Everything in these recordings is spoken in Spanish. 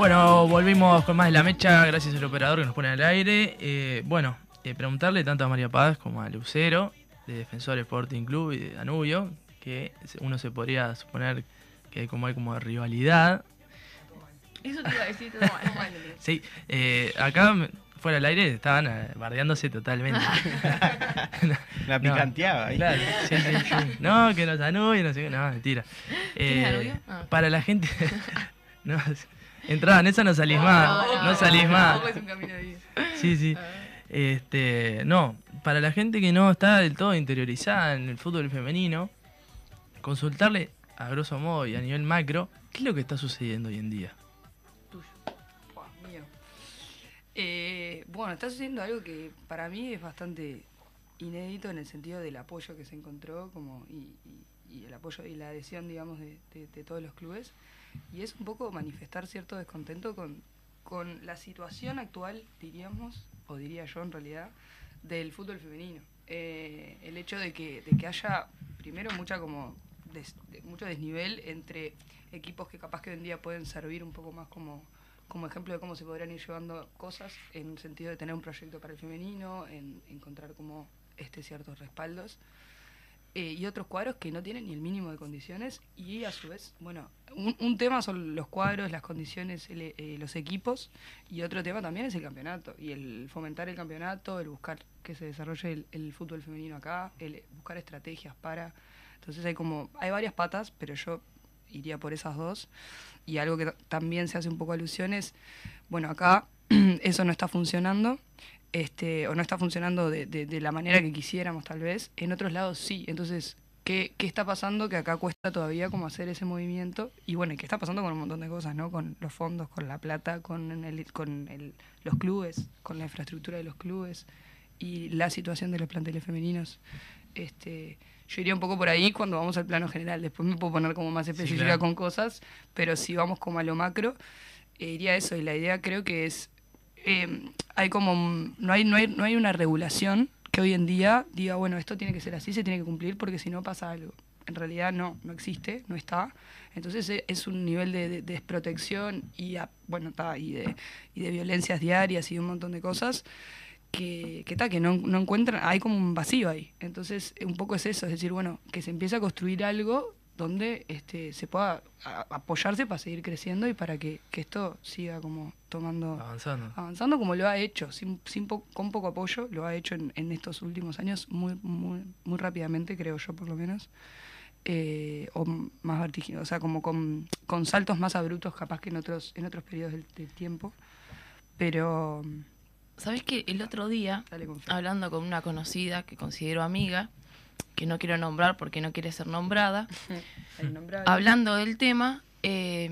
Bueno, volvimos con más de la mecha, gracias al operador que nos pone al aire. Eh, bueno, eh, preguntarle tanto a María Paz como a Lucero, de Defensor Sporting Club y de Danubio, que uno se podría suponer que como hay como rivalidad. Eso te iba a decir, no, no, Sí, eh, acá fuera del aire estaban eh, bardeándose totalmente. La picanteaba ahí. Claro, sí, sí, sí. No, que no Danubio, no sé qué, no, mentira. ¿Quién es Eh, Danubio? Ah. Para la gente. no, entraban, eso no salís más. No, salís más. es un camino de vida. Sí, sí. Este, no, para la gente que no está del todo interiorizada en el fútbol femenino, consultarle a grosso modo y a nivel macro, ¿qué es lo que está sucediendo hoy en día? tuyo. Buah, mío. Eh, bueno, está sucediendo algo que para mí es bastante inédito en el sentido del apoyo que se encontró como y, y- y el apoyo y la adhesión, digamos, de, de- de todos los clubes. Y es un poco manifestar cierto descontento con, con la situación actual, diríamos, o diría yo en realidad, del fútbol femenino. Eh, el hecho de que, de que haya, primero, mucha como des- de- mucho desnivel entre equipos que capaz que hoy en día pueden servir un poco más como, como ejemplo de cómo se podrían ir llevando cosas en el sentido de tener un proyecto para el femenino, en encontrar como este ciertos respaldos. Eh, y otros cuadros que no tienen ni el mínimo de condiciones y a su vez, bueno, un, un tema son los cuadros, las condiciones, el- eh, los equipos y otro tema también es el campeonato y el fomentar el campeonato, el buscar que se desarrolle el, el fútbol femenino acá, el buscar estrategias para... Entonces hay como, hay varias patas, pero yo iría por esas dos y algo que ta- también se hace un poco alusión es, bueno, acá eso no está funcionando este, o no está funcionando de, de- de la manera que quisiéramos tal vez, en otros lados sí. Entonces, ¿qué, qué está pasando que acá cuesta todavía como hacer ese movimiento? Y bueno, ¿y qué está pasando con un montón de cosas, ¿no? Con los fondos, con la plata, con, el, con el- los clubes, con la infraestructura de los clubes y la situación de los planteles femeninos. Este, yo iría un poco por ahí cuando vamos al plano general. Después me puedo poner como más específica claro. con cosas, pero si vamos como a lo macro, eh, iría eso. Y la idea creo que es eh, hay como no hay, no hay no hay una regulación que hoy en día diga bueno esto tiene que ser así se tiene que cumplir porque si no pasa algo en realidad no no existe no está entonces e- es un nivel de, de- de desprotección y bueno y de y de violencias diarias y un montón de cosas que, que, ta, que no, no encuentran, hay como un vacío ahí. Entonces, un poco es eso, es decir, bueno, que se empiece a construir algo donde este, se pueda apoyarse para seguir creciendo y para que, que esto siga como tomando Avanzando. avanzando como lo ha hecho, sin, sin po- con poco apoyo, lo ha hecho en, en estos últimos años muy, muy, muy rápidamente, creo yo por lo menos, eh, o más vertiginoso, o sea, como con, con saltos más abruptos capaz que en otros, en otros periodos del, del tiempo, pero ¿Sabes que el otro día, dale hablando con una conocida que considero amiga, que no quiero nombrar porque no quiere ser nombrada, hablando del tema, eh,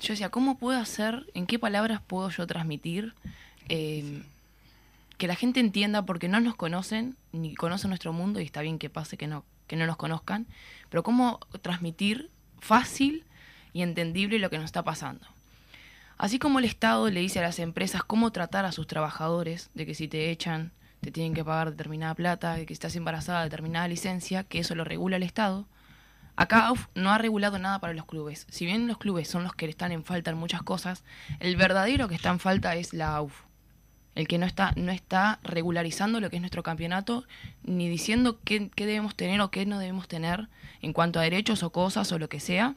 yo decía, ¿cómo puedo hacer, en qué palabras puedo yo transmitir eh, que la gente entienda porque no nos conocen, ni conocen nuestro mundo, y está bien que pase que no, que no nos conozcan, pero cómo transmitir fácil y entendible lo que nos está pasando? Así como el Estado le dice a las empresas cómo tratar a sus trabajadores, de que si te echan te tienen que pagar determinada plata, que estás embarazada determinada licencia, que eso lo regula el Estado, acá AUF no ha regulado nada para los clubes. Si bien los clubes son los que están en falta en muchas cosas, el verdadero que está en falta es la AUF. El que no está, no está regularizando lo que es nuestro campeonato, ni diciendo qué, qué debemos tener o qué no debemos tener en cuanto a derechos o cosas o lo que sea,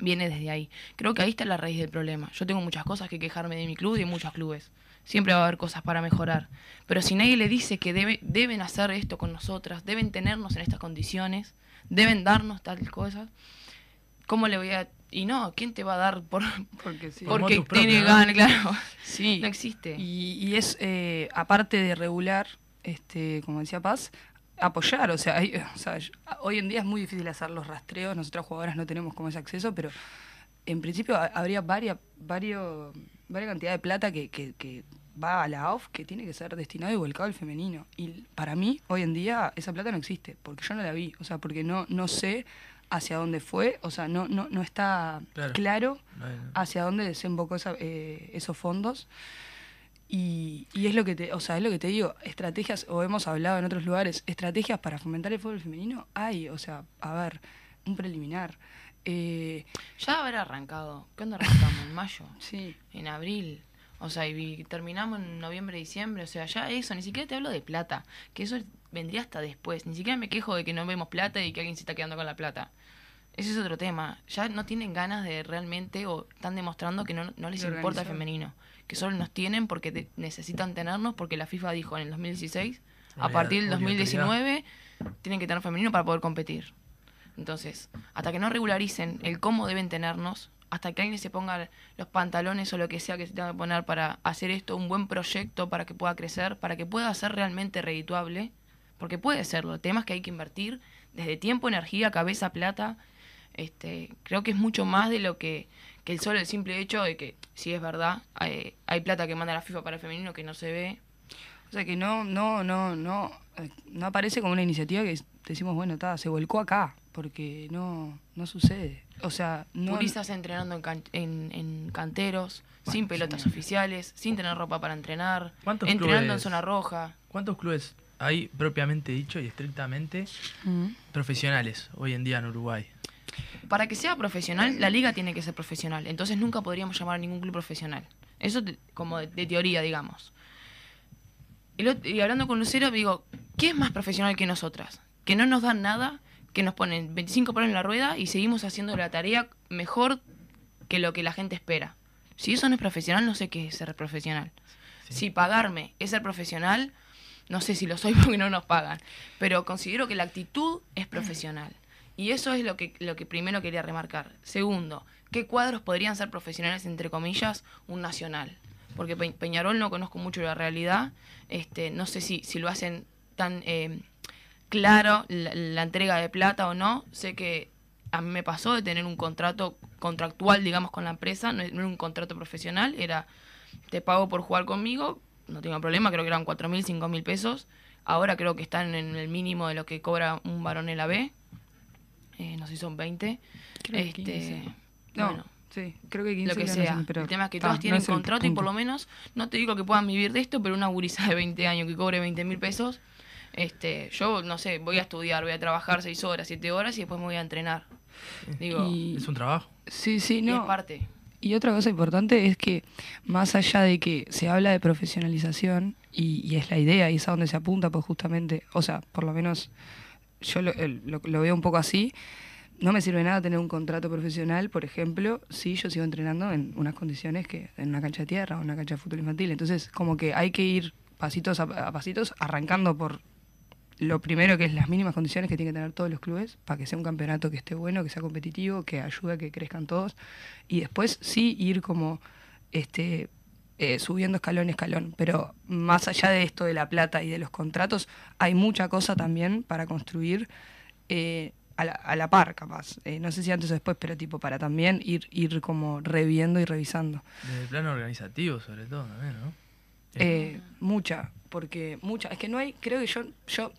viene desde ahí. Creo que ahí está la raíz del problema. Yo tengo muchas cosas que quejarme de mi club y de muchos clubes. Siempre va a haber cosas para mejorar. Pero si nadie le dice que debe, deben hacer esto con nosotras, deben tenernos en estas condiciones, deben darnos tales cosas, ¿cómo le voy a...? Y no, ¿quién te va a dar por, Porque sí. Por porque tiene ¿no? ganas? Claro, Sí. no existe. Y, y es, eh, aparte de regular, este, como decía Paz, apoyar. O sea, hay- o sea, yo- hoy en día es muy difícil hacer los rastreos. Nosotras jugadoras no tenemos como ese acceso, pero en principio ha- habría varias, varios, varias cantidad de plata que, que, que va a la AUF que tiene que ser destinado y volcado al femenino. Y para mí, hoy en día, esa plata no existe, porque yo no la vi. O sea, porque no, no sé hacia dónde fue. O sea, no, no, no está Claro. claro Bueno. hacia dónde desembocó esa- eh, esos fondos. Y, y es lo que te, o sea, es lo que te digo, estrategias, o hemos hablado en otros lugares, estrategias para fomentar el fútbol femenino, hay, o sea, a ver, un preliminar, Eh, ya haber arrancado. ¿Cuándo arrancamos? ¿En mayo? Sí. En abril. O sea, y terminamos en noviembre, diciembre. O sea, ya eso, ni siquiera te hablo de plata. Que eso vendría hasta después. Ni siquiera me quejo de que no vemos plata y que alguien se está quedando con la plata. Ese es otro tema. Ya no tienen ganas de realmente o están demostrando que no, no les importa el femenino. Que solo nos tienen porque necesitan tenernos porque la FIFA dijo en el 2016, a partir del 2019, tienen que tener femenino para poder competir. Entonces, hasta que no regularicen el cómo deben tenernos, hasta que alguien se ponga los pantalones o lo que sea que se tenga que poner para hacer esto un buen proyecto para que pueda crecer, para que pueda ser realmente redituable, porque puede serlo. Temas que hay que invertir desde tiempo, energía, cabeza, plata. Este, creo que es mucho más de lo que, que el solo el simple hecho de que, si es verdad, hay, plata que manda la FIFA para el femenino que no se ve. O sea que no, no, no, no, eh, no aparece como una iniciativa que decimos, bueno, está, se volcó acá porque no, no sucede. O sea, no... Puristas entrenando en, en, canteros, sin pelotas oficiales, sin tener ropa para entrenar, entrenando en zona roja. ¿Cuántos clubes hay propiamente dicho y estrictamente mm. profesionales hoy en día en Uruguay? Para que sea profesional, la liga tiene que ser profesional. Entonces nunca podríamos llamar a ningún club profesional. Eso como de, teoría, digamos. Y, y hablando con Lucero, digo, ¿qué es más profesional que nosotras? Que no nos dan nada que nos ponen 25 palos en la rueda y seguimos haciendo la tarea mejor que lo que la gente espera. Si eso no es profesional, no sé qué es ser profesional. Si pagarme es ser profesional, no sé si lo soy porque no nos pagan. Pero considero que la actitud es profesional. Y eso es lo que, lo que primero quería remarcar. Segundo, ¿qué cuadros podrían ser profesionales, entre comillas, un nacional? Porque Peñarol no conozco mucho la realidad. Este, no sé si, si lo hacen tan eh, claro la, entrega de plata o no. Sé que a mí me pasó de tener un contrato contractual, digamos, con la empresa, no, era un contrato profesional, era te pago por jugar conmigo, no tengo problema, creo que eran cuatro mil, cinco mil pesos. Ahora creo que están en el mínimo de lo que cobra un varón en la B. Eh, no sé si son 20. este, no, sí, creo que 15 Lo que sea. el tema es que todas tienen contrato y por lo menos, no te digo que puedan vivir de esto, pero una gurisa de 20 años que cobre 20 mil pesos, este, yo, no sé, voy a estudiar, voy a trabajar seis horas, siete horas y después me voy a entrenar. Digo, es un trabajo. Sí, sí, no. Y es parte. Y otra cosa importante es que, más allá de que se habla de profesionalización, y, es la idea, y es a donde se apunta, pues justamente, o sea, por lo menos yo lo, lo, veo un poco así, no me sirve nada tener un contrato profesional, por ejemplo, si yo sigo entrenando en unas condiciones que en una cancha de tierra o una cancha de fútbol infantil. Entonces, como que hay que ir pasitos a pasitos, arrancando por lo primero que es las mínimas condiciones que tienen que tener todos los clubes para que sea un campeonato que esté bueno, que sea competitivo, que ayude a que crezcan todos. Y después sí ir como este eh, subiendo escalón escalón. Pero más allá de esto de la plata y de los contratos, hay mucha cosa también para construir eh, a, la, a, la, par, capaz. Eh, no sé si antes o después, pero tipo para también ir, ir como reviendo y revisando. Desde el plano organizativo, sobre todo, también, ¿no? Mucha, porque muchas, es que no hay, creo que yo, yo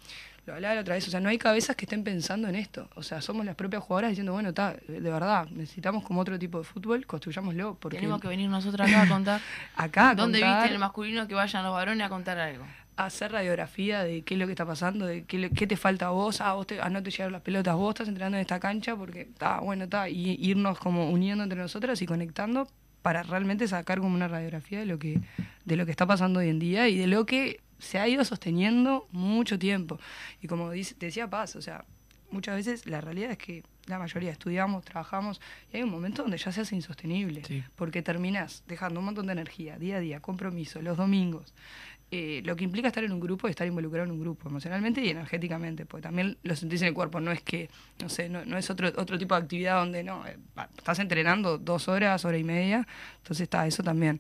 lo hablaba la otra vez, o sea, no hay cabezas que estén pensando en esto, o sea, somos las propias jugadoras diciendo, bueno, está, de verdad, necesitamos como otro tipo de fútbol, construyámoslo. Porque... Tenemos que venir nosotros acá a contar. acá ¿Dónde viste el masculino que vayan los varones a contar algo? hacer radiografía de qué es lo que está pasando, de qué, qué te falta a vos, ah, vos te, ah, no te llegaron las pelotas, vos estás entrenando en esta cancha porque está, bueno, está, y irnos como uniendo entre nosotras y conectando para realmente sacar como una radiografía de lo que, de lo que está pasando hoy en día y de lo que se ha ido sosteniendo mucho tiempo. Y como dice, decía Paz, o sea, muchas veces la realidad es que la mayoría estudiamos, trabajamos, y hay un momento donde ya se hace insostenible, porque terminas dejando un montón de energía, día a día, compromiso, los domingos, eh, lo que implica estar en un grupo y estar involucrado en un grupo, emocionalmente y energéticamente, porque también lo sentís en el cuerpo, no es que, no sé, no, no es otro, otro tipo de actividad donde no, eh, estás entrenando dos horas, hora y media, entonces está eso también.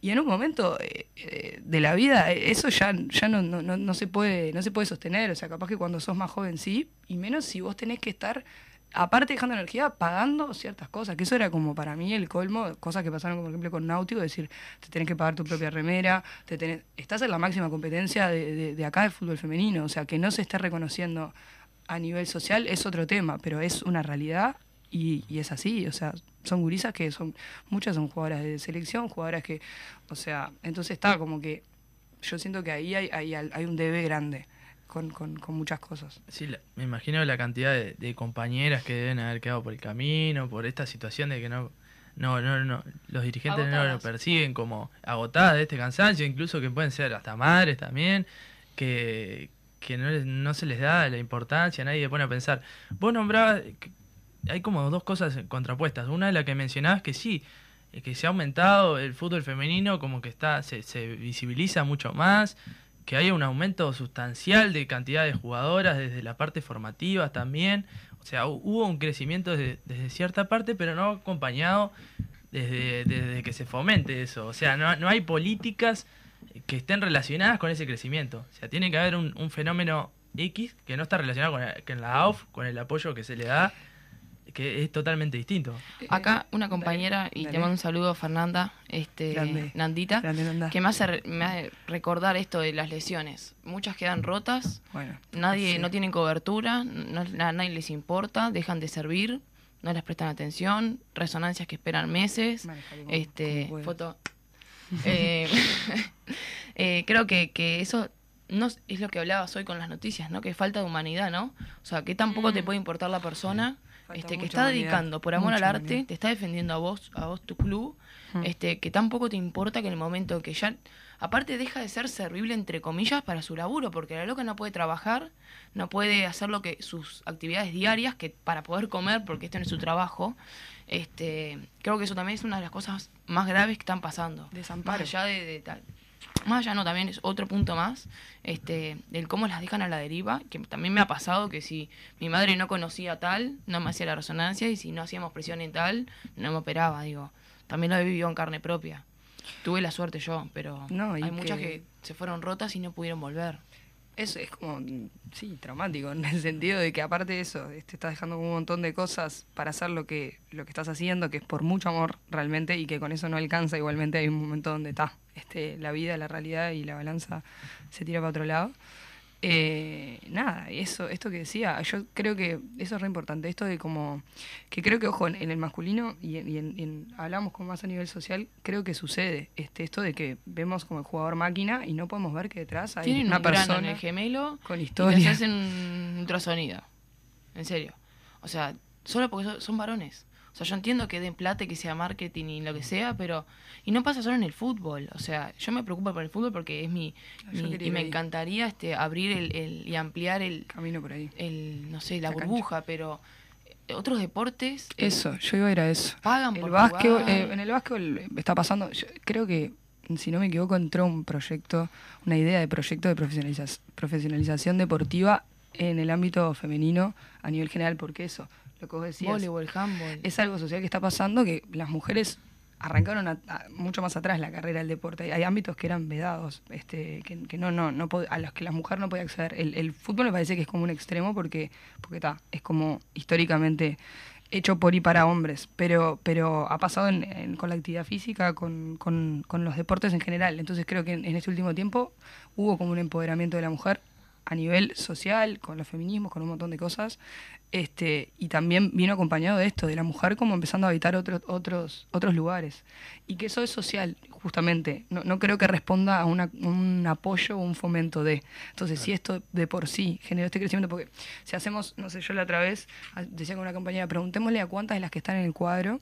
Y en un momento eh, de la vida eso ya, ya no, no, no, se puede, no se puede sostener, o sea, capaz que cuando sos más joven sí, y menos si vos tenés que estar aparte dejando energía, pagando ciertas cosas, que eso era como para mí el colmo, cosas que pasaron, por ejemplo, con Náutico, decir, te tenés que pagar tu propia remera, te tenés, estás en la máxima competencia de, de, acá del fútbol femenino, o sea, que no se esté reconociendo a nivel social es otro tema, pero es una realidad y, y, es así, o sea, son gurisas que son, muchas son jugadoras de selección, jugadoras que, o sea, entonces está como que yo siento que ahí hay, hay, hay un debe grande con, con, con muchas cosas. Sí, me imagino la cantidad de, compañeras que deben haber quedado por el camino, por esta situación de que no, no, no, no los dirigentes no lo perciben como agotadas de este cansancio, incluso que pueden ser hasta madres también, que, que no, no se les da la importancia, nadie pone a pensar. Vos nombrabas, hay como dos cosas contrapuestas. Una es la que mencionabas que sí, que se ha aumentado el fútbol femenino, como que está se, se visibiliza mucho más, que haya un aumento sustancial de cantidad de jugadoras desde la parte formativa también. O sea, hubo un crecimiento desde, cierta parte, pero no acompañado desde, desde, que se fomente eso. O sea, no, no, hay políticas que estén relacionadas con ese crecimiento. O sea, tiene que haber un, fenómeno X que no está relacionado con, con la AUF, con el apoyo que se le da que es totalmente distinto. Acá una compañera, y te mando un saludo, Fernanda, este, Nandita, que me hace, me recordar esto de las lesiones. Muchas quedan rotas, nadie no tienen cobertura, no, a nadie les importa, dejan de servir, no les prestan atención, resonancias que esperan meses, este, foto. Eh, eh, creo que, que eso no es lo que hablabas hoy con las noticias, ¿no? Que falta de humanidad, ¿no? O sea, que tampoco te mm. puede importar la persona este, que está dedicando por amor al arte, te está defendiendo a vos, a vos tu club, mm. este, que tampoco te importa que en el momento que ya, aparte deja de ser servible entre comillas para su laburo, porque la loca no puede trabajar, no puede hacer lo que sus actividades diarias, que para poder comer, porque este no es su trabajo, este, creo que eso también es una de las cosas más graves que están pasando. Desamparo. Más allá de tal más allá no, también es otro punto más, este, del cómo las dejan a la deriva, que también me ha pasado que si mi madre no conocía tal, no me hacía la resonancia, y si no hacíamos presión en tal, no me operaba, digo. También lo he vivido en carne propia. Tuve la suerte yo, pero hay muchas que se fueron rotas y no pudieron volver es, es como, sí, traumático, en el sentido de que aparte de eso, te estás dejando un montón de cosas para hacer lo que, lo que estás haciendo, que es por mucho amor realmente, y que con eso no alcanza, igualmente hay un momento donde está, este, la vida, la realidad y la balanza se tira para otro lado. Eh, nada, eso, esto que decía, yo creo que eso es re importante, esto de como, que creo que, ojo, en, el masculino y, en, hablamos como más a nivel social, creo que sucede este esto de que vemos como el jugador máquina y no podemos ver que detrás hay una persona en el gemelo con historia. Y hacen un ultrasonido, en serio. O sea, solo porque son varones. O sea, yo entiendo que den plata y que sea marketing y lo que sea, pero... Y no pasa solo en el fútbol. O sea, yo me preocupo por el fútbol porque es mi... y me encantaría este abrir el, y ampliar el... Camino por ahí. El, no sé, la, burbuja, pero eh, otros deportes... Eh, eso, yo iba a ir a eso. Pagan el por básquet, eh, En el básquet está pasando... creo que, si no me equivoco, entró un proyecto, una idea de proyecto de profesionalización deportiva en el ámbito femenino a nivel general, porque eso, lo que vos decías. Voleibol, handball. Es algo social que está pasando que las mujeres arrancaron mucho más atrás la carrera del deporte. Hay ámbitos que eran vedados, este, que, no, no, no a los que la mujer no podía acceder. El, fútbol me parece que es como un extremo porque, porque está, es como históricamente hecho por y para hombres, pero, pero ha pasado con la actividad física, con, con, los deportes en general. Entonces creo que en, en este último tiempo hubo como un empoderamiento de la mujer a nivel social, con los feminismos, con un montón de cosas, este, y también vino acompañado de esto, de la mujer como empezando a habitar otros otros, otros lugares. Y que eso es social, justamente. No, no creo que responda a una, un apoyo o un fomento de. Entonces, si esto de por sí generó este crecimiento, porque si hacemos, no sé, yo la otra vez decía con una compañera, preguntémosle a cuántas de las que están en el cuadro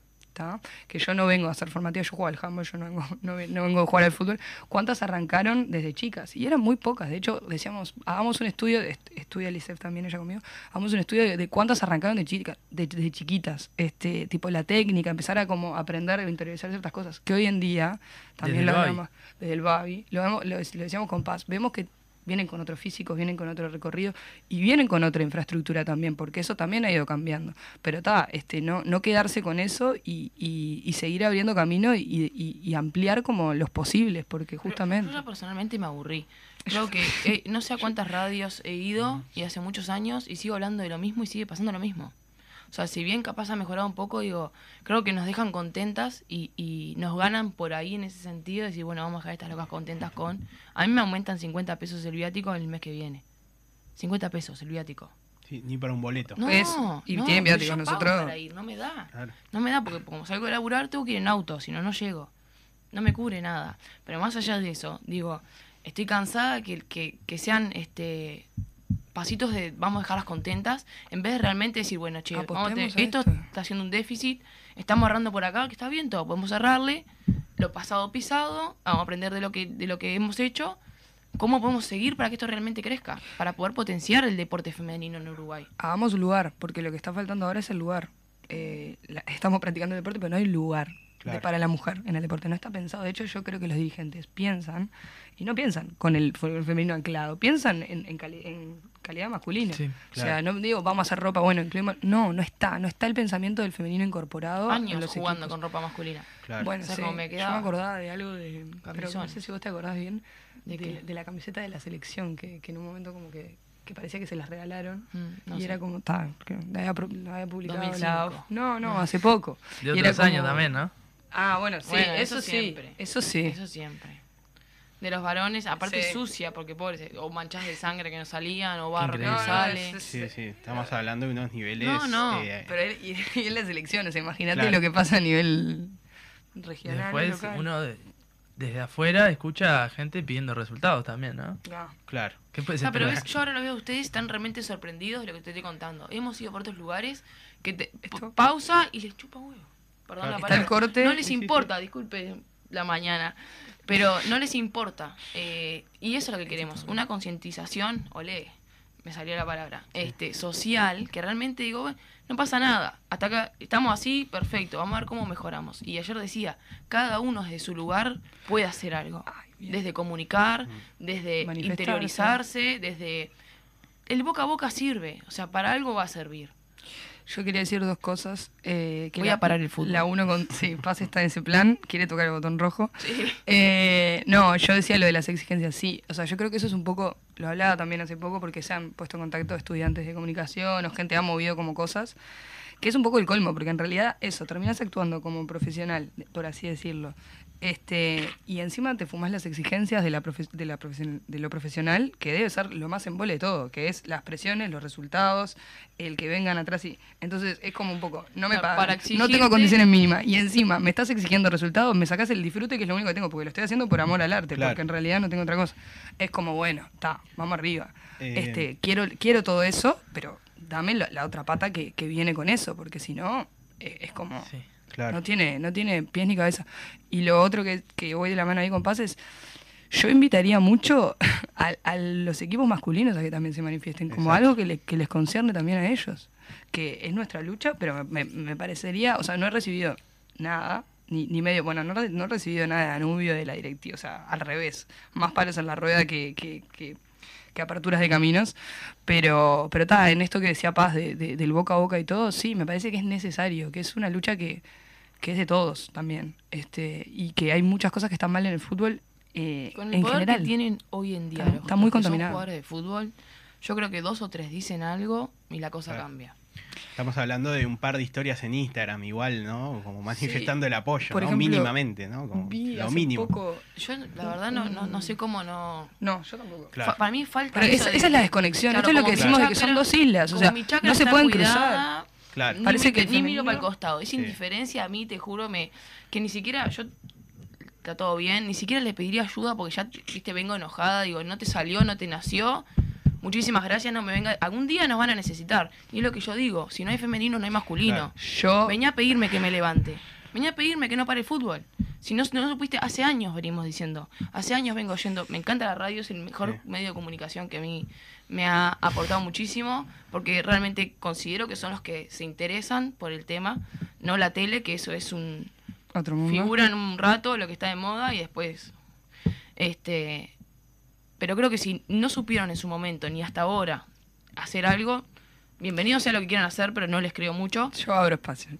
que yo no vengo a hacer formativa, yo juego al handball, yo no vengo, no, vengo a jugar al fútbol, ¿cuántas arrancaron desde chicas? Y eran muy pocas, de hecho decíamos, hagamos un estudio, estudia Licef también ella conmigo, hagamos un estudio de, cuántas arrancaron de, chica, de, chiquitas, este tipo la técnica, empezar a como aprender a interiorizar ciertas cosas, que hoy en día, también lo vemos desde el Babi, lo, vemos, lo decíamos con Paz, vemos que vienen con otros físicos, vienen con otro recorrido y vienen con otra infraestructura también, porque eso también ha ido cambiando. Pero está, este, no, no quedarse con eso y, y, seguir abriendo camino y, y, ampliar como los posibles, porque justamente... Yo, personalmente me aburrí. Creo que no sé a cuántas radios he ido y hace muchos años y sigo hablando de lo mismo y sigue pasando lo mismo. O sea, si bien capaz ha mejorado un poco, digo, creo que nos dejan contentas y, y nos ganan por ahí en ese sentido, decir, bueno, vamos a dejar estas locas contentas con... A mí me aumentan 50 pesos el viático el mes que viene. 50 pesos el viático. Sí, ni para un boleto. No, y tienen viáticos nosotros. Para ir, no me da. No me da porque como salgo de laburar tengo que ir en auto, si no, no llego. No me cubre nada. Pero más allá de eso, digo, estoy cansada que, que, que sean este pasitos de vamos a dejarlas contentas, en vez de realmente decir, bueno, che, vamos esto esto. está haciendo un déficit, estamos errando por acá, que está bien todo, podemos cerrarle, lo pasado pisado, vamos a aprender de lo que, de lo que hemos hecho, cómo podemos seguir para que esto realmente crezca, para poder potenciar el deporte femenino en Uruguay. Hagamos lugar, porque lo que está faltando ahora es el lugar. Eh, la- estamos practicando el deporte, pero no hay lugar de- para la mujer en el deporte. No está pensado. De hecho, yo creo que los dirigentes piensan, y no piensan con el fútbol femenino anclado, piensan en, en cali- en calidad masculina. Sí, o sea, no digo, vamos a hacer ropa, bueno, incluimos. No, no está. No está el pensamiento del femenino incorporado. en Años los jugando equipos. con ropa masculina. Claro. Bueno, ¿Sabes sí, cómo me yo quedaba? me acordaba de algo de. Pero Camisón. no sé si vos te acordás bien. ¿De De, de la camiseta de la selección, que, que en un momento como que, que parecía que se las regalaron. Mm, no y sé. era como, ta, que la había, la había publicado 2005. la No, no, hace poco. De Y otros era como- años también, ¿no? Ah, bueno, sí, Bueno, eso, eso sí. siempre. Eso sí. Eso siempre. De los varones, aparte Sí. sucia, porque pobres, o manchas de sangre que no salían, o barro que increíble. no No, no, sale. es- Sí, sí, estamos hablando de unos niveles. No, no, eh, Pero él, y, y en las elecciones, imagínate Claro. lo que pasa a nivel regional. Después local. uno de- desde afuera escucha a gente pidiendo resultados también, ¿no? No. claro. ¿Qué puede ser? pero ves, yo ahora lo veo a ustedes, están realmente sorprendidos de lo que te estoy contando. Hemos ido por otros lugares que te Esto- pausa y les chupa huevo. Perdón la palabra. corte. No les importa, disculpe la mañana, pero no les importa. Eh, y eso es lo que queremos, una concientización, olé, me salió la palabra, este, social, que realmente digo, "Bueno, no pasa nada, hasta acá estamos así, perfecto, vamos a ver cómo mejoramos. Y ayer decía, cada uno desde su lugar puede hacer algo, desde comunicar, desde Manifestarse. interiorizarse, desde... El boca a boca sirve, o sea, para algo va a servir. Yo quería decir dos cosas. eh, que Voy la- a parar el fútbol. La uno con. Sí, Paz está en ese plan, quiere tocar el botón rojo. Eh, no, yo decía lo de las exigencias, sí. O sea, yo creo que eso es un poco. Lo hablaba también hace poco porque se han puesto en contacto estudiantes de comunicación o gente ha movido como cosas. Que es un poco el colmo, porque en realidad eso, terminas actuando como profesional, por así decirlo. Este, y encima te fumas las exigencias de, la profe- de, la profesion- de lo profesional, que debe ser lo más en vole de todo, que es las presiones, los resultados, el que vengan atrás y. Entonces es como un poco, no me pagan, para no tengo exigirte- condiciones mínimas, y encima me estás exigiendo resultados, me sacás el disfrute, que es lo único que tengo, porque lo estoy haciendo por amor al arte, Claro. porque en realidad no tengo otra cosa. Es como, bueno, está, vamos arriba. Eh, Este, quiero, quiero todo eso, pero dame la, la otra pata que, que viene con eso, porque si no, eh, es como. Sí. Claro. No tiene, no tiene pies ni cabeza. Y lo otro que, que voy de la mano ahí con Paz es, yo invitaría mucho a, a los equipos masculinos a que también se manifiesten, como Exacto. algo que, le- que les concierne también a ellos. Que es nuestra lucha, pero me, me parecería, o sea, no he recibido nada, ni, ni medio, bueno, no, no he recibido nada de Anubio de la directiva, o sea, al revés, más palos en la rueda que, que, que, que aperturas de caminos, pero pero está, en esto que decía Paz de, de- del boca a boca y todo, sí, me parece que es necesario, que es una lucha que, que es de todos también, este y que hay muchas cosas que están mal en el fútbol eh, Con el en poder general. que tienen hoy en día, Está- los- está muy contaminado. jugadores de fútbol, yo creo que dos o tres dicen algo y la cosa Claro. cambia. Estamos hablando de un par de historias en Instagram, igual, ¿no? Como manifestando el apoyo, Por ¿no? ejemplo, Mínimamente, ¿no? Como Vi lo hace mínimo. poco- Yo la verdad no, no, no sé cómo no... No, yo tampoco. Claro. Fa- para mí falta... Pero esa, de- esa es la desconexión. Claro, Esto es lo que decimos de que son dos islas. O sea, no se pueden cruzar. Cuidada, Claro. Ni, Parece me- que el ni miro para el costado. Esa Sí. indiferencia a mí, te juro, me que ni siquiera yo está todo bien, ni siquiera le pediría ayuda porque ya viste vengo enojada, digo, no te salió, no te nació. Muchísimas gracias, no me venga. Algún día nos van a necesitar. Y es lo que yo digo, si no hay femenino, no hay masculino. Claro. Yo. Venía a pedirme que me levante. Venía a pedirme que no pare el fútbol. Si no, no supiste, hace años venimos diciendo. Hace años vengo yendo. Me encanta la radio, es el mejor Sí. medio de comunicación que a mí me ha aportado muchísimo. Porque realmente considero que son los que se interesan por el tema. No la tele, que eso es un. Otro mundo. Figuran un rato lo que está de moda y después. Este. Pero creo que si no supieron en su momento, ni hasta ahora, hacer algo, bienvenido sea lo que quieran hacer, pero no les creo mucho. Yo abro espacio.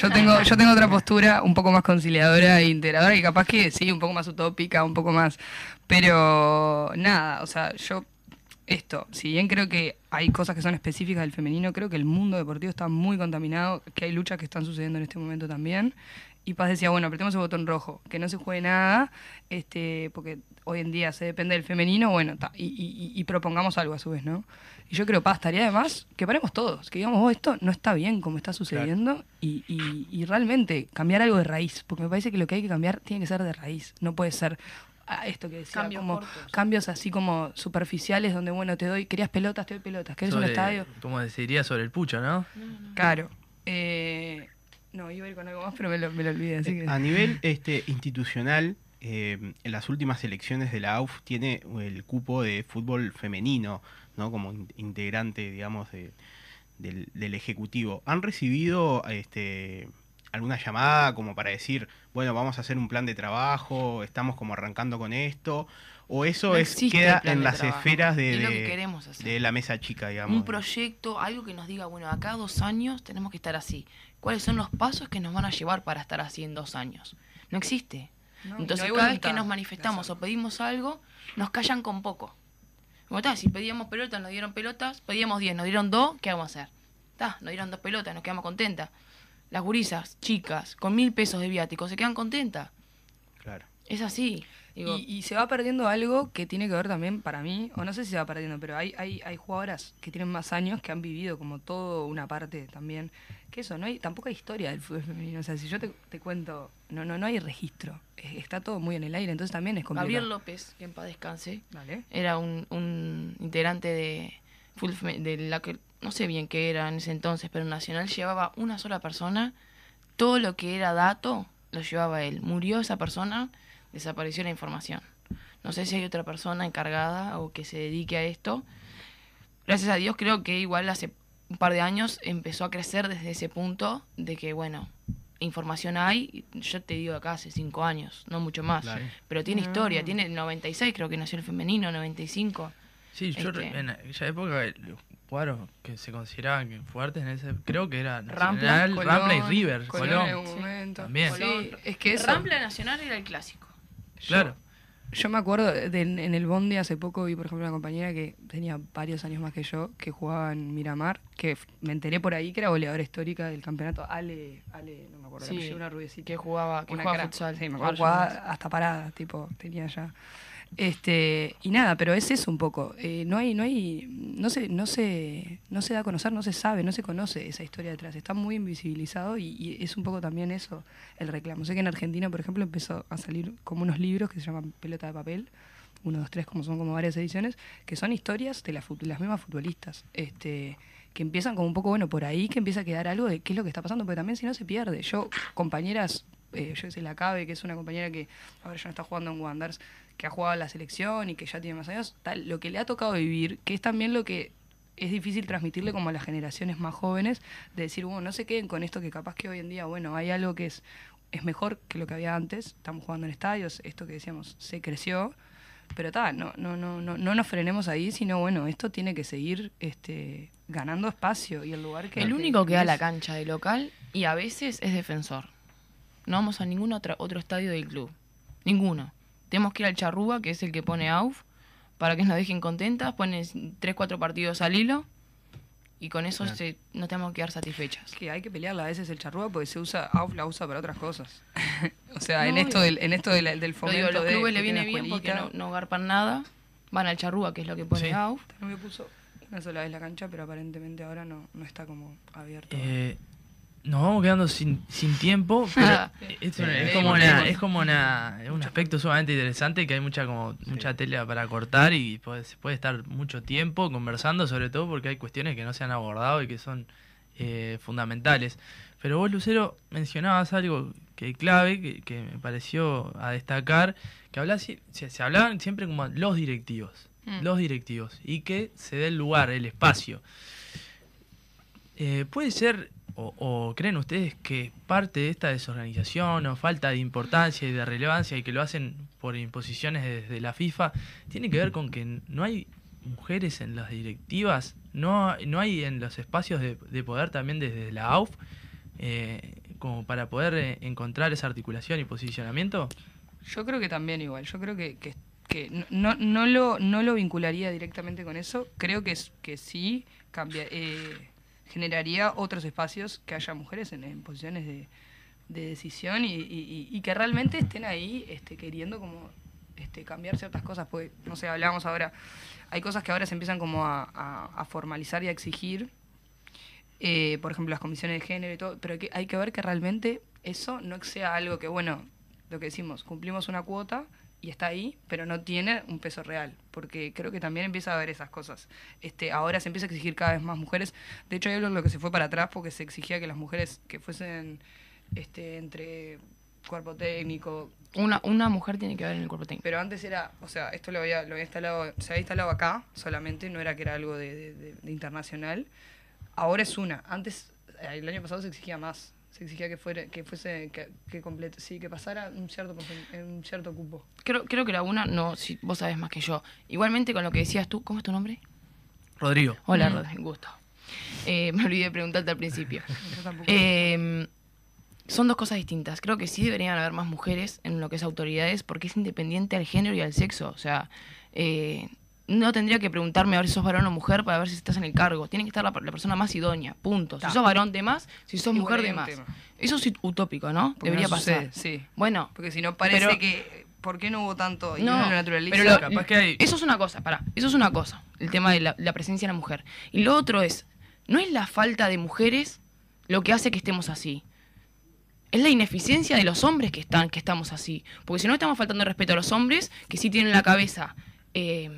Yo tengo, yo tengo otra postura un poco más conciliadora e integradora y capaz que sí, un poco más utópica, un poco más. Pero nada, o sea, yo esto, si bien creo que hay cosas que son específicas del femenino, creo que el mundo deportivo está muy contaminado, que hay luchas que están sucediendo en este momento también. Y Paz decía, bueno, apretemos el botón rojo, que no se juegue nada, este, porque hoy en día se depende del femenino, bueno, ta, y, y- y propongamos algo a su vez, ¿no? Y yo creo, Paz, estaría además que paremos todos, que digamos, oh, esto no está bien como está sucediendo, y, y- y realmente cambiar algo de raíz, porque me parece que lo que hay que cambiar tiene que ser de raíz, no puede ser a esto que decía, Cambios como cortos. cambios así como superficiales donde, bueno, te doy, querías pelotas, te doy pelotas, querés un Sobre- estadio. Como se diría sobre el pucho, ¿no? Claro. Eh, no, iba a ir con algo más, pero me lo, me lo olvidé, así que... A nivel este, institucional, eh, en las últimas elecciones de la AUF tiene el cupo de fútbol femenino, ¿no? Como in- integrante, digamos, de- del, del Ejecutivo. ¿Han recibido este, alguna llamada como para decir, bueno, vamos a hacer un plan de trabajo, estamos como arrancando con esto? ¿O eso No es, queda en las trabajo. esferas de, Es que de la mesa chica, digamos? un proyecto, algo que nos diga, bueno, acá dos años tenemos que estar así. ¿Cuáles son los pasos que nos van a llevar para estar así en dos años? No existe. No, Entonces, no cada vez que nos manifestamos o pedimos algo, nos callan con poco. Como está, si pedíamos pelotas, nos dieron pelotas, pedíamos 10, nos dieron dos, ¿qué vamos a hacer? Está, nos dieron dos pelotas, nos quedamos contentas. Las gurisas, chicas, con mil pesos de viático, se quedan contentas. Claro. Es así. Digo, Y, y se va perdiendo algo que tiene que ver también para mí, o no sé si se va perdiendo, pero hay, hay, hay jugadoras que tienen más años que han vivido como todo una parte también. Que eso, no hay, tampoco hay historia del fútbol femenino. O sea, si yo te, te cuento, no, no, no hay registro. Está todo muy en el aire, entonces también es complicado. Gabriel López, que en paz descanse, era un, un integrante de fútbol de la que no sé bien qué era en ese entonces, pero Nacional llevaba una sola persona, todo lo que era dato lo llevaba él. Murió esa persona, desapareció la información. No sé si hay otra persona encargada o que se dedique a esto. Gracias a Dios creo que igual hace un par de años empezó a crecer desde ese punto de que, bueno, información hay, yo te digo acá hace cinco años, no mucho más, Claro. pero tiene historia, tiene el 96 creo que nació el femenino, 95. Sí, yo Este- en aquella época los cuadros que se consideraban que fuertes en ese, creo que era Nacional, Rampla y River, Colón Colón. en un momento. También. Sí, es que eso, Rampla Nacional era el clásico. Claro. Yo me acuerdo de- en el Bondi hace poco vi, por ejemplo, una compañera que tenía varios años más que yo, que jugaba en Miramar, que me enteré por ahí que era goleadora histórica del campeonato. Ale, Ale, no me acuerdo, Sí, una rubiecita. Que jugaba, que una jugaba futsal. Sí, me acuerdo, jugaba hasta parada, tipo, tenía ya. Este, y nada, pero es eso un poco. Eh, no hay, no hay, no se, no se, no se da a conocer, no se sabe, no se conoce esa historia detrás. Está muy invisibilizado y, es un poco también eso el reclamo. Sé que en Argentina, por ejemplo, empezó a salir como unos libros que se llaman Pelota de papel, uno, dos, tres, como son como varias ediciones, que son historias de las, mismas futbolistas. Este, que empiezan como un poco, bueno, por ahí que empieza a quedar algo de qué es lo que está pasando, porque también si no se pierde. Yo, compañeras, eh, yo sé, la Cabe, que es una compañera que ahora ya no está jugando en Wanderers, que ha jugado a la selección y que ya tiene más años, tal, lo que le ha tocado vivir, que es también lo que es difícil transmitirle como a las generaciones más jóvenes, de decir, bueno, no se queden con esto que capaz que hoy en día, bueno, hay algo que es, es mejor que lo que había antes, estamos jugando en estadios, esto que decíamos, se creció, pero tal, no, no, no, no, no nos frenemos ahí, sino bueno, esto tiene que seguir este, ganando espacio y el lugar que... El único que da la cancha de local y a veces es defensor. No vamos a ningún otro, otro estadio del club. Ninguno. Tenemos que ir al Charrúa, que es el que pone AUF, para que nos dejen contentas. Ponen 3, 4 partidos al hilo y con eso Claro. se, nos tenemos que quedar satisfechas. que hay que pelearla a veces el charrúa porque se usa, AUF la usa para otras cosas. o sea, en No, esto y- del, en esto del, del fomento digo, los de clubes le viene bien porque escuelita. no, no garpan nada. Van al Charrúa, que es lo que pone Sí. AUF. No me puso una sola vez la cancha, pero aparentemente ahora no, no está como abierto. Eh, nos vamos quedando sin, sin tiempo, pero Ah. es, Sí, es como, una, es como una, un aspecto sumamente interesante que hay mucha como mucha tela para cortar y puede, se puede estar mucho tiempo conversando, sobre todo porque hay cuestiones que no se han abordado y que son eh, fundamentales. Pero vos, Lucero, mencionabas algo que clave, que, que me pareció a destacar, que hablaba, se, se hablaban siempre como los directivos, Mm. los directivos, y que se dé el lugar, el espacio. Eh, ¿Puede ser, o, creen ustedes, que parte de esta desorganización o falta de importancia y de relevancia y que lo hacen por imposiciones desde la FIFA, tiene que ver con que no hay mujeres en las directivas, no, no hay en los espacios de, de poder también desde la AUF, eh, como para poder eh, encontrar esa articulación y posicionamiento? Yo creo que también igual, yo creo que, que, que no, no, lo, no lo vincularía directamente con eso, creo que, que sí cambia, eh, generaría otros espacios que haya mujeres en, posiciones de, de decisión y, y- que realmente estén ahí este, queriendo como este, cambiar ciertas cosas, porque, no sé, hablábamos ahora, hay cosas que ahora se empiezan como a formalizar y a exigir, eh, por ejemplo, las comisiones de género y todo, pero que hay que ver que realmente eso no sea algo que, bueno, lo que decimos, cumplimos una cuota y está ahí, pero no tiene un peso real, porque creo que también empieza a haber esas cosas. Este, ahora se empieza a exigir cada vez más mujeres. De hecho, hay algo en lo que se fue para atrás porque se exigía que las mujeres que fuesen este, entre cuerpo técnico, Una, una mujer tiene que ver en el cuerpo técnico. pero antes era, o sea, esto lo había, lo había instalado, se había instalado acá solamente, no era que era algo de, de- de- de internacional. Ahora es una. Antes, el año pasado se exigía más. Se exigía que fuera, que fuese, que, que complete, sí, que pasara un cierto porcen- un cierto cupo. Creo, creo que la una, no, si vos sabés más que yo. Igualmente con lo que decías tú, ¿cómo es tu nombre? Rodrigo. Hola, Mm. Rod, gusto. Eh, me olvidé de preguntarte al principio. Yo tampoco. Eh, son dos cosas distintas. Creo que sí deberían haber más mujeres en lo que es autoridades porque es independiente al género y al sexo. O sea, eh, no tendría que preguntarme a ver si sos varón o mujer para ver si estás en el cargo. Tiene que estar la, la persona más idónea, punto. Si Ta. sos varón de más, si sos Igual mujer de más. tema. Eso es utópico, ¿no? Porque Debería no sucede, pasar. sí. Bueno, Porque si no parece Pero- que. ¿Por qué no hubo tanto? Y no, lo naturaliza. pero lo- capaz que hay- eso es una cosa, para, eso es una cosa, el tema de la, la presencia de la mujer. Y lo otro es, no es la falta de mujeres lo que hace que estemos así. Es la ineficiencia de los hombres que están, que estamos así. Porque si no estamos faltando el respeto a los hombres, que sí tienen la cabeza eh,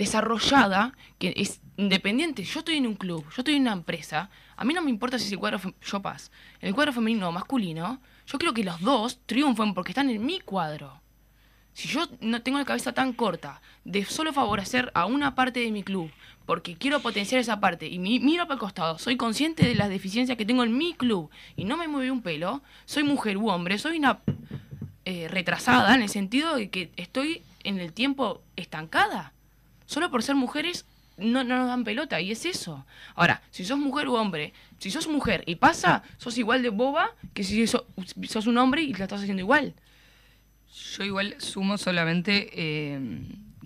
desarrollada, que es independiente. Yo estoy en un club, yo estoy en una empresa. A mí no me importa si es el cuadro fem- yo pas, el cuadro femenino o masculino. Yo quiero que los dos triunfen porque están en mi cuadro. Si yo no tengo la cabeza tan corta de solo favorecer a una parte de mi club, porque quiero potenciar esa parte y mi- miro para el costado, soy consciente de las deficiencias que tengo en mi club y no me mueve un pelo, soy mujer u hombre, soy una eh, retrasada en el sentido de que estoy en el tiempo estancada. Solo por ser mujeres no, no nos dan pelota y es eso. Ahora, si sos mujer u hombre, si sos mujer y pasa, sos igual de boba que si so- sos un hombre y la estás haciendo igual. Yo igual sumo solamente eh,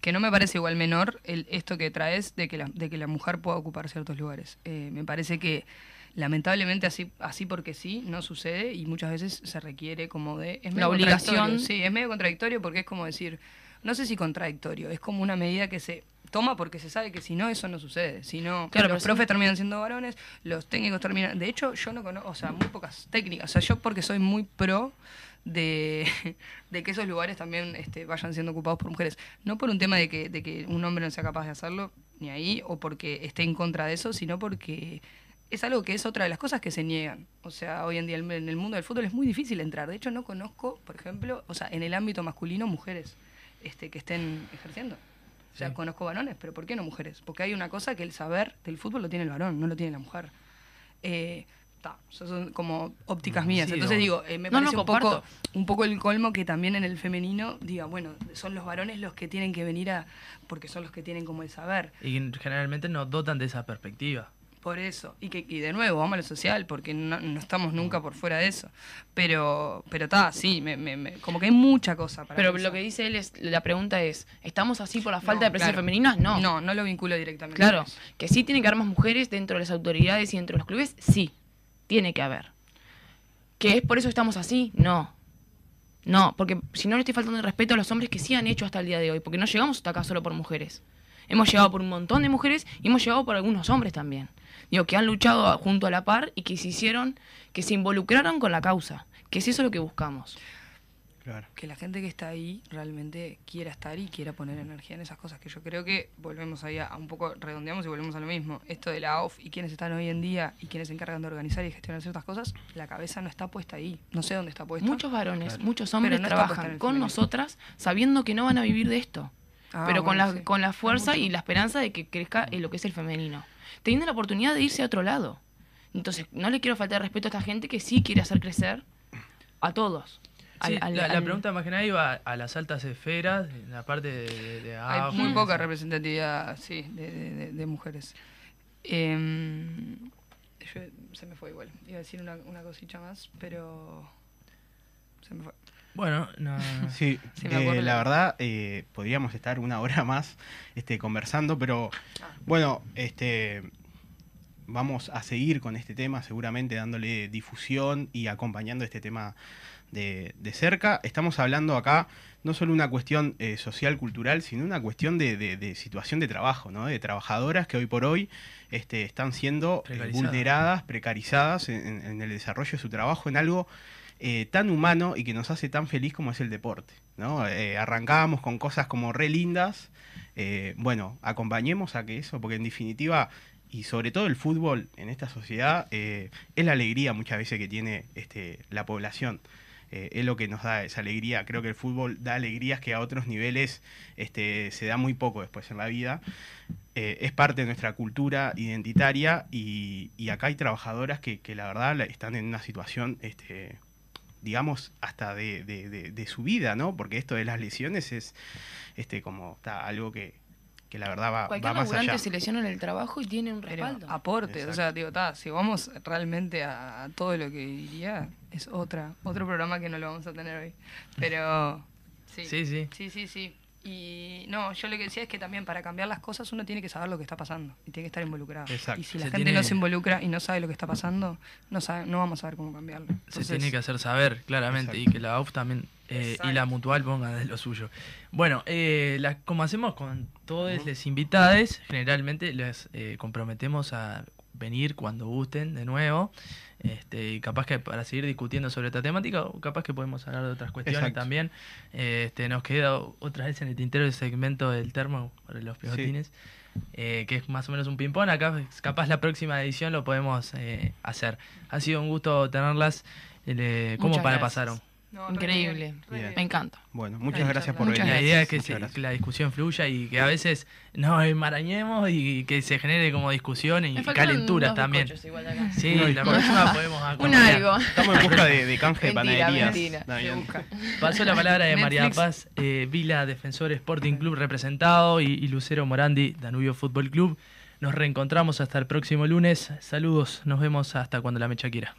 que no me parece igual menor el, esto que traes de que, la, de que la mujer pueda ocupar ciertos lugares. Eh, me parece que lamentablemente así, así porque sí, no sucede y muchas veces se requiere como de... Es La obligación. Sí, es medio contradictorio porque es como decir, no sé si contradictorio, es como una medida que se toma porque se sabe que si no eso no sucede. Si no, Claro, los sí. profes terminan siendo varones, los técnicos terminan... De hecho, yo no conozco, o sea, muy pocas técnicas. O sea, yo porque soy muy pro de, de que esos lugares también este, vayan siendo ocupados por mujeres. No por un tema de que, de que un hombre no sea capaz de hacerlo, ni ahí, o porque esté en contra de eso, sino porque es algo que es otra de las cosas que se niegan. O sea, hoy en día en el mundo del fútbol es muy difícil entrar. De hecho, no conozco, por ejemplo, o sea, en el ámbito masculino, mujeres este, que estén ejerciendo. O sea, Sí. conozco varones, pero ¿por qué no mujeres? Porque hay una cosa que el saber del fútbol lo tiene el varón, no lo tiene la mujer. Eh, ta, son como ópticas Mm, mías. sí, Entonces no. digo, eh, me No, no, parece un, poco, un poco el colmo que también en el femenino diga, bueno, son los varones los que tienen que venir a... porque son los que tienen como el saber. Y generalmente nos dotan de esa perspectiva. Por eso. Y que y de nuevo, vamos a lo social, porque no, no estamos nunca por fuera de eso. Pero, pero está, sí, me, me- me- como que hay mucha cosa para Pero pensar. lo que dice él es, la pregunta es, ¿estamos así por la falta No, de presencia claro. femeninas? No. No, no lo vinculo directamente. Claro, que sí tiene que haber más mujeres dentro de las autoridades y dentro de los clubes, sí, tiene que haber. ¿Que es por eso estamos así? No. No, porque si no le estoy faltando el respeto a los hombres que sí han hecho hasta el día de hoy, porque no llegamos hasta acá solo por mujeres. Hemos llegado por un montón de mujeres y hemos llegado por algunos hombres también. Digo, que han luchado junto a la par y que se hicieron, que se involucraron con la causa. Que es eso lo que buscamos. Claro. que la gente que está ahí realmente quiera estar y quiera poner energía en esas cosas que yo creo que volvemos ahí a, a un poco redondeamos y volvemos a lo mismo esto de la OFF y quienes están hoy en día y quienes se encargan de organizar y gestionar ciertas cosas la cabeza no está puesta ahí no sé dónde está puesta Muchos varones, Claro. muchos hombres no trabajan con femenino. nosotras sabiendo que no van a vivir de esto. Ah, pero con la, sí. con la fuerza y la esperanza de que crezca en lo que es el femenino. Teniendo la oportunidad de irse a otro lado. Entonces, no le quiero faltar respeto a esta gente que sí quiere hacer crecer a todos. Sí, Al- al- la, la al- pregunta más que nada iba a, las altas esferas, en la parte de, de, de hay muy poca representatividad sí de, de- de- de mujeres Em, yo- se me fue igual iba a decir una, una cosita más pero se me fue Bueno, no, Sí, eh, la verdad eh, podríamos estar una hora más este, conversando, pero Ah. bueno, este, vamos a seguir con este tema, seguramente dándole difusión y acompañando este tema de, de cerca. Estamos hablando acá no solo una cuestión eh, social, cultural, sino una cuestión de, de- de situación de trabajo, ¿no? de trabajadoras que hoy por hoy este, están siendo eh, vulneradas, precarizadas en el desarrollo de su trabajo, en algo eh, tan humano y que nos hace tan feliz como es el deporte. ¿no? Eh, arrancábamos con cosas como re lindas. eh, bueno, acompañemos a que eso, porque en definitiva, y sobre todo el fútbol en esta sociedad, es la alegría muchas veces que tiene este, la población. Es lo que nos da esa alegría. Creo que el fútbol da alegrías que a otros niveles este, se da muy poco después en la vida. Es parte de nuestra cultura identitaria y, y acá hay trabajadoras que, que la verdad están en una situación, este, digamos, hasta de, de- de- de su vida, ¿no? Porque esto de las lesiones es este, como está, algo que, que la verdad va, Cualquier va más laburante allá. se lesiona en el trabajo y tiene un Pero respaldo. aporte, o sea, digo, ta, si vamos realmente a, a todo lo que diría, es otra, otro programa que no lo vamos a tener hoy. Pero sí, Sí, sí. sí, sí, sí. Y no, yo lo que decía es que también para cambiar las cosas uno tiene que saber lo que está pasando y tiene que estar involucrado. Exacto. Y si la Se gente tiene- no se involucra y no sabe lo que está pasando, no sabe, no vamos a ver cómo cambiarlo. Se tiene que hacer saber, claramente, Exacto. y que la AUF también eh, y la Mutual ponga de lo suyo. Bueno, eh, la- como hacemos con todos los invitados, generalmente les eh, comprometemos a venir cuando gusten de nuevo. Este, y capaz que para seguir discutiendo sobre esta temática, o capaz que podemos hablar de otras cuestiones Exacto. también. Este, nos queda otra vez en el tintero el segmento del termo para los pivotines, eh, que es más o menos un ping-pong. Acá, capaz la próxima edición lo podemos eh, hacer. Ha sido un gusto tenerlas. Eh, ¿Cómo Muchas para gracias. pasaron? No, re Increíble. bien, re Bien. bien. Me encanta. Bueno, muchas gracias por venir. La idea es que, se- la discusión fluya y que a veces nos enmarañemos y que se genere como discusión y calenturas también. Sí, No, la próxima podemos Un acompañar. algo. Estamos en busca de, de canje de panaderías. mentira. Pasó la palabra de María. Paz eh, Vila, Defensor Sporting Club representado, y, y Lucero Morandi, Danubio Fútbol Club. Nos reencontramos hasta el próximo lunes. Saludos, nos vemos hasta cuando la mecha quiera.